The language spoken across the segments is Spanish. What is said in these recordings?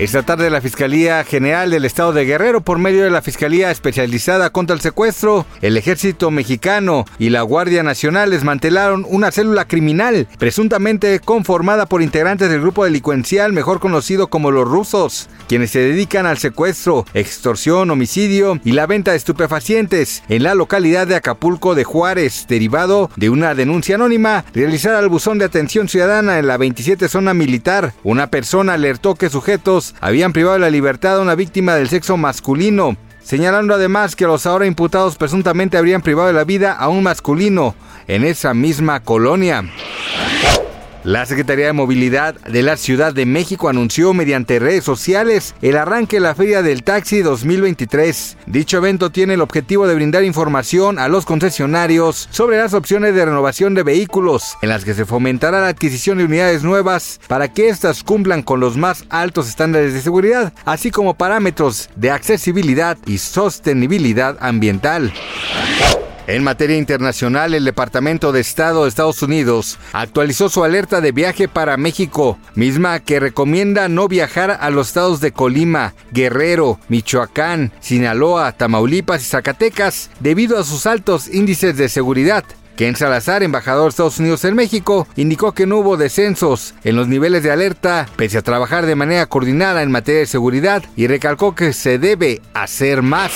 Esta tarde la Fiscalía General del Estado de Guerrero, por medio de la Fiscalía Especializada contra el Secuestro, el Ejército Mexicano y la Guardia Nacional desmantelaron una célula criminal presuntamente conformada por integrantes del grupo delincuencial mejor conocido como los rusos, quienes se dedican al secuestro, extorsión, homicidio y la venta de estupefacientes en la localidad de Acapulco de Juárez, derivado de una denuncia anónima realizada al buzón de atención ciudadana en la 27 zona militar. Una persona alertó que sujetos habían privado de la libertad a una víctima del sexo masculino, señalando además que los ahora imputados presuntamente habrían privado de la vida a un masculino en esa misma colonia. La Secretaría de Movilidad de la Ciudad de México anunció mediante redes sociales el arranque de la Feria del Taxi 2023. Dicho evento tiene el objetivo de brindar información a los concesionarios sobre las opciones de renovación de vehículos, en las que se fomentará la adquisición de unidades nuevas para que éstas cumplan con los más altos estándares de seguridad, así como parámetros de accesibilidad y sostenibilidad ambiental. En materia internacional, el Departamento de Estado de Estados Unidos actualizó su alerta de viaje para México, misma que recomienda no viajar a los estados de Colima, Guerrero, Michoacán, Sinaloa, Tamaulipas y Zacatecas debido a sus altos índices de seguridad. Ken Salazar, embajador de Estados Unidos en México, indicó que no hubo descensos en los niveles de alerta, pese a trabajar de manera coordinada en materia de seguridad, y recalcó que se debe hacer más.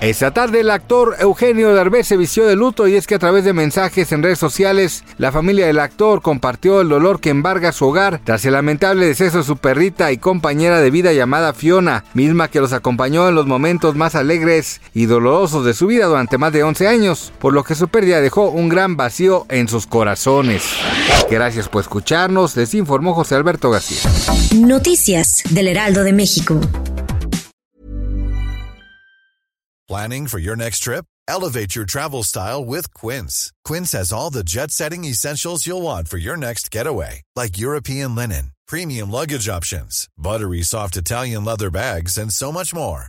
Esta tarde el actor Eugenio Derbez se vistió de luto y es que a través de mensajes en redes sociales, la familia del actor compartió el dolor que embarga su hogar tras el lamentable deceso de su perrita y compañera de vida llamada Fiona, misma que los acompañó en los momentos más alegres y dolorosos de su vida durante más de 11 años, por lo que su pérdida dejó un gran vacío en sus corazones. Gracias por escucharnos, les informó José Alberto García. Noticias del Heraldo de México. Planning for your next trip? Elevate your travel style with Quince. Quince has all the jet setting essentials you'll want for your next getaway, like European linen, premium luggage options, buttery soft Italian leather bags, and so much more.